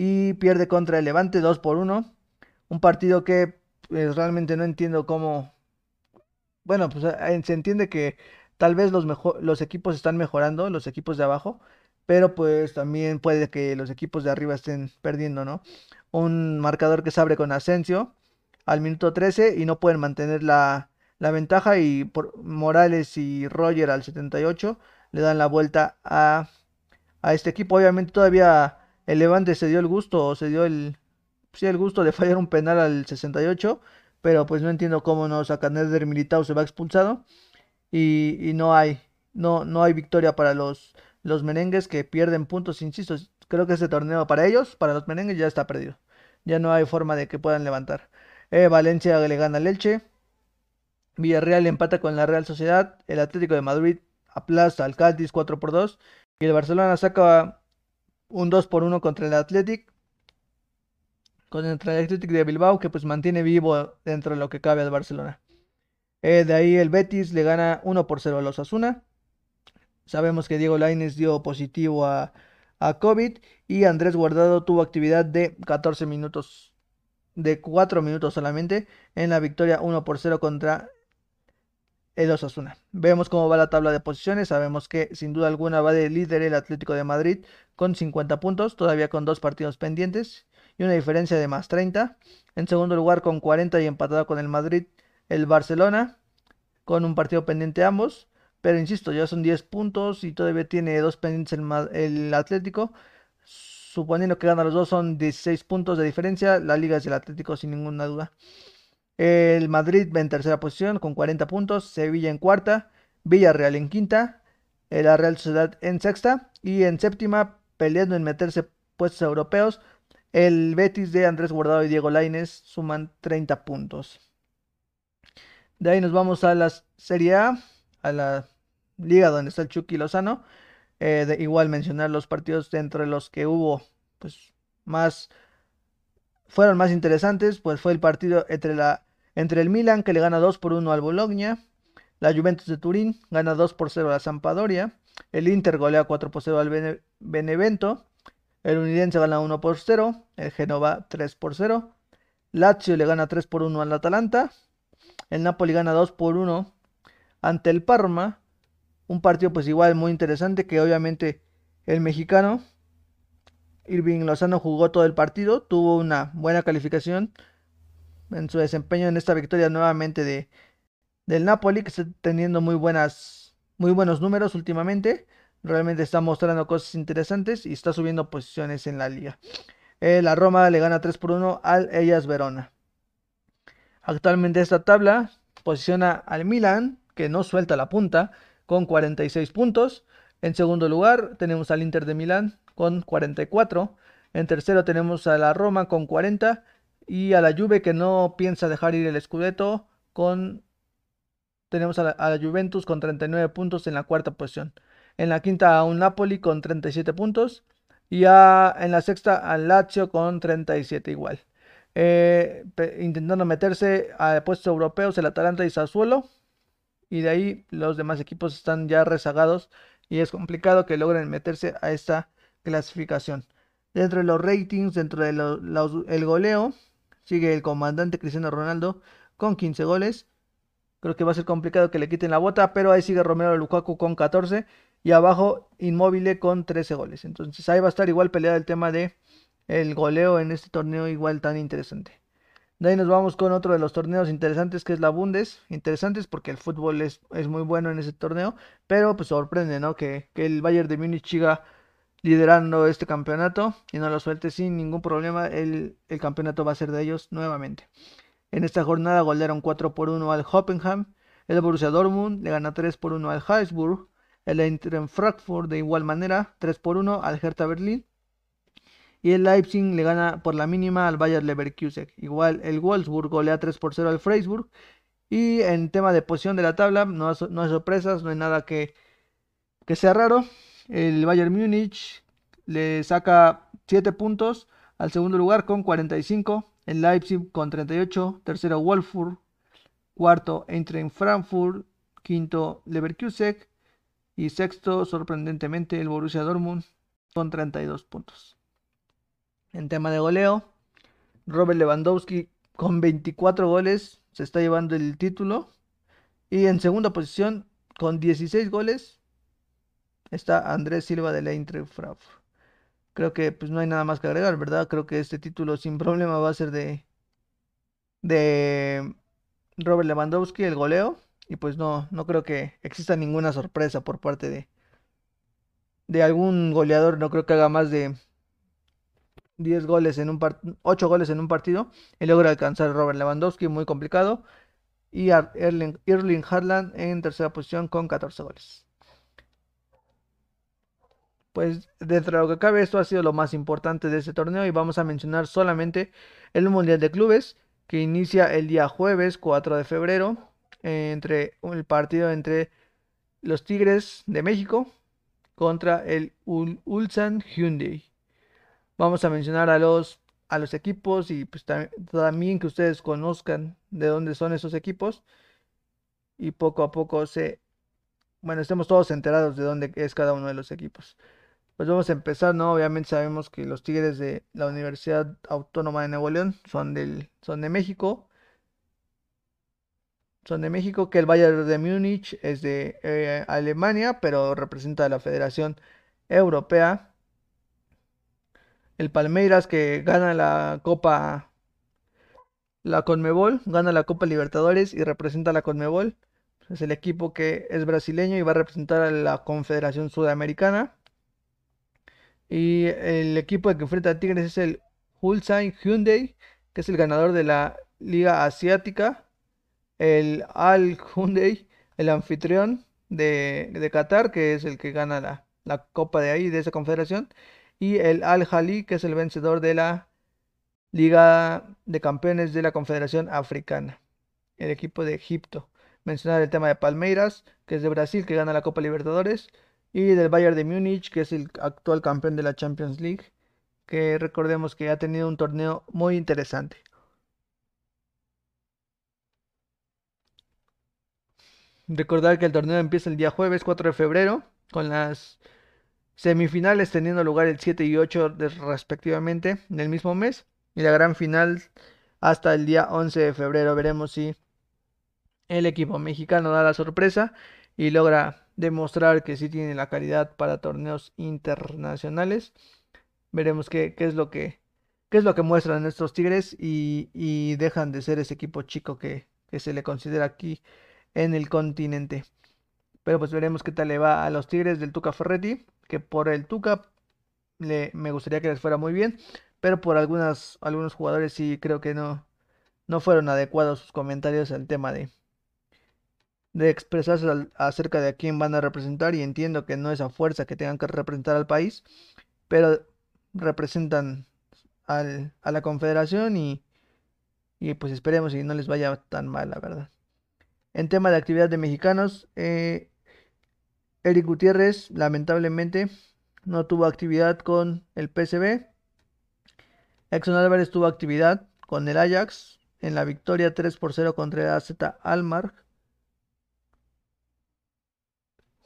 y pierde contra el Levante 2 por 1. Un partido que pues, realmente no entiendo cómo. Bueno, pues eh, se entiende que tal vez los, los equipos están mejorando, los equipos de abajo, pero pues también puede que los equipos de arriba estén perdiendo, ¿no? Un marcador que se abre con Asensio al minuto 13 y no pueden mantener la, ventaja y por Morales y Roger al 78 le dan la vuelta a, a este equipo. Obviamente todavía el Levante se dio el gusto, o se dio el, sí, el gusto de fallar un penal al 68, pero pues no entiendo cómo no sacan del Militao se va expulsado y, y no hay no, no hay victoria para los los merengues que pierden puntos, insisto, creo que este torneo para ellos, para los merengues ya está perdido. Ya no hay forma de que puedan levantar. Eh, Valencia le gana al Elche. Villarreal empata con la Real Sociedad. El Atlético de Madrid aplasta al Cádiz 4 por 2. Y el Barcelona saca un 2 por 1 contra el Athletic. Contra el Athletic de Bilbao, que pues mantiene vivo dentro de lo que cabe al Barcelona. Eh, de ahí el Betis le gana 1 por 0 a los Asuna. Sabemos que Diego Lainez dio positivo a, COVID y Andrés Guardado tuvo actividad de 14 minutos, de 4 minutos solamente en la victoria 1 por 0 contra el Osasuna. Vemos cómo va la tabla de posiciones. Sabemos que sin duda alguna va de líder el Atlético de Madrid con 50 puntos, todavía con dos partidos pendientes y una diferencia de más 30. En segundo lugar con 40 y empatado con el Madrid el Barcelona con un partido pendiente ambos. Pero insisto, ya son 10 puntos y todavía tiene dos pendientes el, Atlético. Suponiendo que gana los dos, son 16 puntos de diferencia. La liga es del Atlético sin ninguna duda. El Madrid en tercera posición con 40 puntos. Sevilla en cuarta. Villarreal en quinta. La Real Sociedad en sexta. Y en séptima, peleando en meterse puestos europeos. El Betis de Andrés Guardado y Diego Laines suman 30 puntos. De ahí nos vamos a la Serie A a la liga donde está el Chucky Lozano. Eh, de igual mencionar los partidos entre los que hubo pues más fueron más interesantes, pues fue el partido entre la entre el Milan que le gana 2 por 1 al Bologna, la Juventus de Turín gana 2 por 0 a la Sampdoria, el Inter golea 4 por 0 al Benevento, el Unidense gana 1 por 0, el Genova 3 por 0, Lazio le gana 3 por 1 al Atalanta, el Napoli gana 2 por 1 ante el Parma. Un partido pues igual muy interesante que obviamente el mexicano Irving Lozano jugó todo el partido, tuvo una buena calificación en su desempeño en esta victoria nuevamente de, del Napoli, que está teniendo muy buenas, muy buenos números últimamente. Realmente está mostrando cosas interesantes y está subiendo posiciones en la liga. Eh, la Roma le gana 3 por 1 al Ellas Verona. Actualmente esta tabla posiciona al Milan, que no suelta la punta, con 46 puntos. En segundo lugar tenemos al Inter de Milán con 44. En tercero tenemos a la Roma con 40 y a la Juve que no piensa dejar ir el Scudetto con tenemos a la, Juventus con 39 puntos en la cuarta posición. En la quinta a un Napoli con 37 puntos y en la sexta al Lazio con 37 igual. Eh, intentando meterse a puestos europeos el Atalanta y Sassuolo y de ahí los demás equipos están ya rezagados y es complicado que logren meterse a esta clasificación. Dentro de los ratings, dentro del goleo, sigue el comandante Cristiano Ronaldo con 15 goles. Creo que va a ser complicado que le quiten la bota, pero ahí sigue Romero Lukaku con 14 y abajo Inmóvil con 13 goles. Entonces ahí va a estar igual peleado el tema de el goleo en este torneo igual tan interesante. De ahí nos vamos con otro de los torneos interesantes que es la Bundes. Interesantes porque el fútbol es, es muy bueno en ese torneo, pero pues sorprende, ¿no? Que, que el Bayern de Múnich siga liderando este campeonato y no lo suelte sin ningún problema. El, el campeonato va a ser de ellos nuevamente. En esta jornada golearon 4 por 1 al Hoppenheim. El Borussia Dortmund le gana 3 por 1 al Heinsburg. El Eintracht Frankfurt de igual manera 3 por 1 al Hertha Berlin. Y el Leipzig le gana por la mínima al Bayer Leverkusen. Igual el Wolfsburg golea 3 por 0 al Freiburg. Y en tema de posición de la tabla, no, no hay sorpresas, no hay nada que, que sea raro. El Bayern Múnich le saca 7 puntos al segundo lugar con 45. El Leipzig con 38. Tercero Wolfsburg. Cuarto Eintracht Frankfurt. Quinto Leverkusen. Y sexto, sorprendentemente, el Borussia Dortmund con 32 puntos. En tema de goleo, Robert Lewandowski con 24 goles se está llevando el título. Y en segunda posición, con 16 goles, está Andrés Silva de la Eintracht Creo que pues no hay nada más que agregar, ¿verdad? Creo que este título sin problema va a ser de, de Robert Lewandowski, el goleo. Y pues no, no creo que exista ninguna sorpresa por parte de, de algún goleador. No creo que haga más de 10 goles en un 8 goles en un partido y logra alcanzar Robert Lewandowski, muy complicado. Y Erling, Erling Haaland en tercera posición con 14 goles. Pues dentro de lo que cabe, esto ha sido lo más importante de este torneo y vamos a mencionar solamente el Mundial de Clubes que inicia el día jueves 4 de febrero entre el partido entre los Tigres de México contra el Ulsan Hyundai. Vamos a mencionar a los, a los equipos y pues también que ustedes conozcan de dónde son esos equipos y poco a poco se, bueno, estemos todos enterados de dónde es cada uno de los equipos. Pues vamos a empezar, ¿no? Obviamente sabemos que los Tigres de la Universidad Autónoma de Nuevo León son, del, son de México. Son de México, que el Bayern de Múnich es de eh, Alemania, pero representa a la Federación Europea el Palmeiras que gana la Copa, la Conmebol, gana la Copa Libertadores y representa a la Conmebol. Es el equipo que es brasileño y va a representar a la Confederación Sudamericana. Y el equipo que enfrenta a Tigres es el Ulsan Hyundai, que es el ganador de la Liga Asiática. El Al Hyundai, el anfitrión de, de Qatar, que es el que gana la, la copa de ahí, de esa confederación y el Al-Jali, que es el vencedor de la Liga de Campeones de la Confederación Africana, el equipo de Egipto. Mencionar el tema de Palmeiras, que es de Brasil, que gana la Copa Libertadores, y del Bayern de Múnich, que es el actual campeón de la Champions League, que recordemos que ha tenido un torneo muy interesante. Recordar que el torneo empieza el día jueves 4 de febrero con las Semifinales teniendo lugar el 7 y 8 respectivamente en el mismo mes. Y la gran final hasta el día 11 de febrero. Veremos si el equipo mexicano da la sorpresa y logra demostrar que sí tiene la calidad para torneos internacionales. Veremos qué, qué es lo que, qué es lo que muestran estos Tigres y, dejan de ser ese equipo chico que, se le considera aquí en el continente. Pero pues veremos qué tal le va a los Tigres del Tuca Ferretti, que por el Tuca le, me gustaría que les fuera muy bien, pero por algunas, algunos jugadores sí creo que no, no fueron adecuados sus comentarios al tema de, de expresarse acerca de a quién van a representar y entiendo que no es a fuerza que tengan que representar al país, pero representan a la confederación y, y pues esperemos y no les vaya tan mal, la verdad. En tema de actividad de mexicanos, eh, Eric Gutiérrez lamentablemente no tuvo actividad con el PSB. Exxon Álvarez tuvo actividad con el Ajax en la victoria 3 por 0 contra el AZ Almar.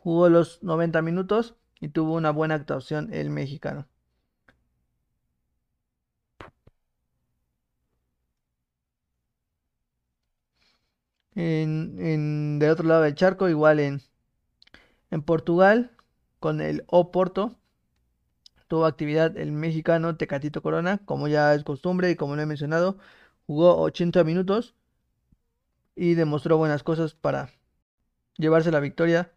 Jugó los 90 minutos y tuvo una buena actuación el mexicano. En, de otro lado del charco, igual en, en Portugal, con el Oporto, tuvo actividad el mexicano Tecatito Corona, como ya es costumbre y como lo he mencionado, jugó 80 minutos y demostró buenas cosas para llevarse la victoria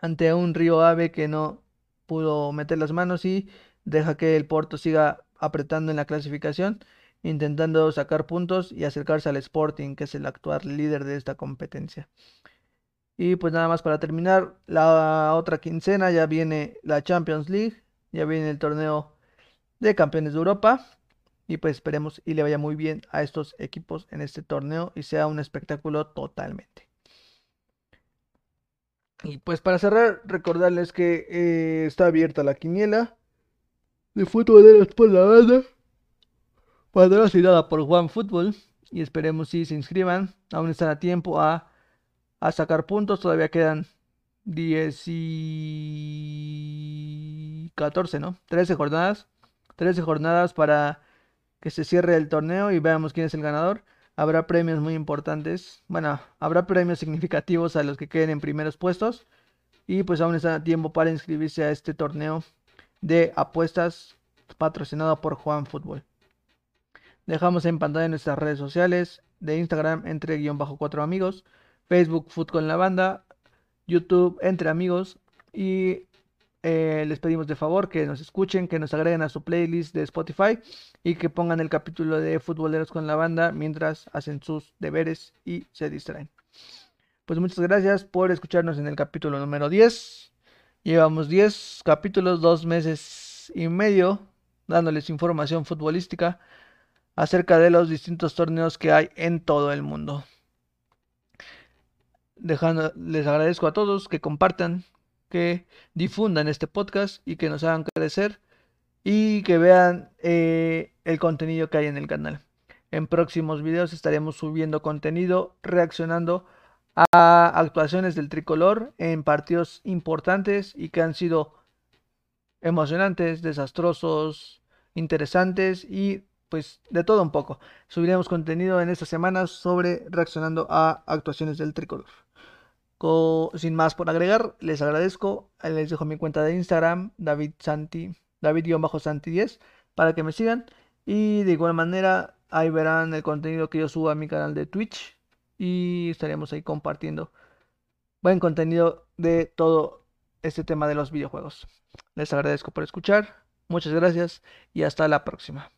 ante un Río Ave que no pudo meter las manos y deja que el Porto siga apretando en la clasificación intentando sacar puntos y acercarse al Sporting, que es el actual líder de esta competencia. Y pues nada más para terminar, la otra quincena ya viene la Champions League, ya viene el torneo de campeones de Europa. Y pues esperemos y le vaya muy bien a estos equipos en este torneo y sea un espectáculo totalmente. Y pues para cerrar, recordarles que eh, está abierta la quiniela de fútbol por la banda patrocinada por Juan Fútbol y esperemos si se inscriban. Aún están a tiempo a, sacar puntos. Todavía quedan 10 y 14, ¿no? 13 jornadas. 13 jornadas para que se cierre el torneo y veamos quién es el ganador. Habrá premios muy importantes. Bueno, habrá premios significativos a los que queden en primeros puestos. Y pues aún están a tiempo para inscribirse a este torneo de apuestas patrocinado por Juan Fútbol. Dejamos en pantalla nuestras redes sociales de Instagram entre guion bajo cuatro amigos, Facebook Food con la banda, YouTube entre amigos y eh, les pedimos de favor que nos escuchen, que nos agreguen a su playlist de Spotify y que pongan el capítulo de Futboleros con la banda mientras hacen sus deberes y se distraen. Pues muchas gracias por escucharnos en el capítulo número 10. Llevamos 10 capítulos, dos meses y medio dándoles información futbolística acerca de los distintos torneos que hay en todo el mundo. Dejando, les agradezco a todos que compartan, que difundan este podcast y que nos hagan crecer y que vean eh, el contenido que hay en el canal. En próximos videos estaremos subiendo contenido reaccionando a actuaciones del tricolor en partidos importantes y que han sido emocionantes, desastrosos, interesantes y pues de todo un poco. Subiremos contenido en estas semanas sobre reaccionando a actuaciones del tricolor. Sin más por agregar, les agradezco. Les dejo mi cuenta de Instagram, David Santi, David-Santi10, para que me sigan. Y de igual manera, ahí verán el contenido que yo subo a mi canal de Twitch. Y estaremos ahí compartiendo buen contenido de todo este tema de los videojuegos. Les agradezco por escuchar. Muchas gracias y hasta la próxima.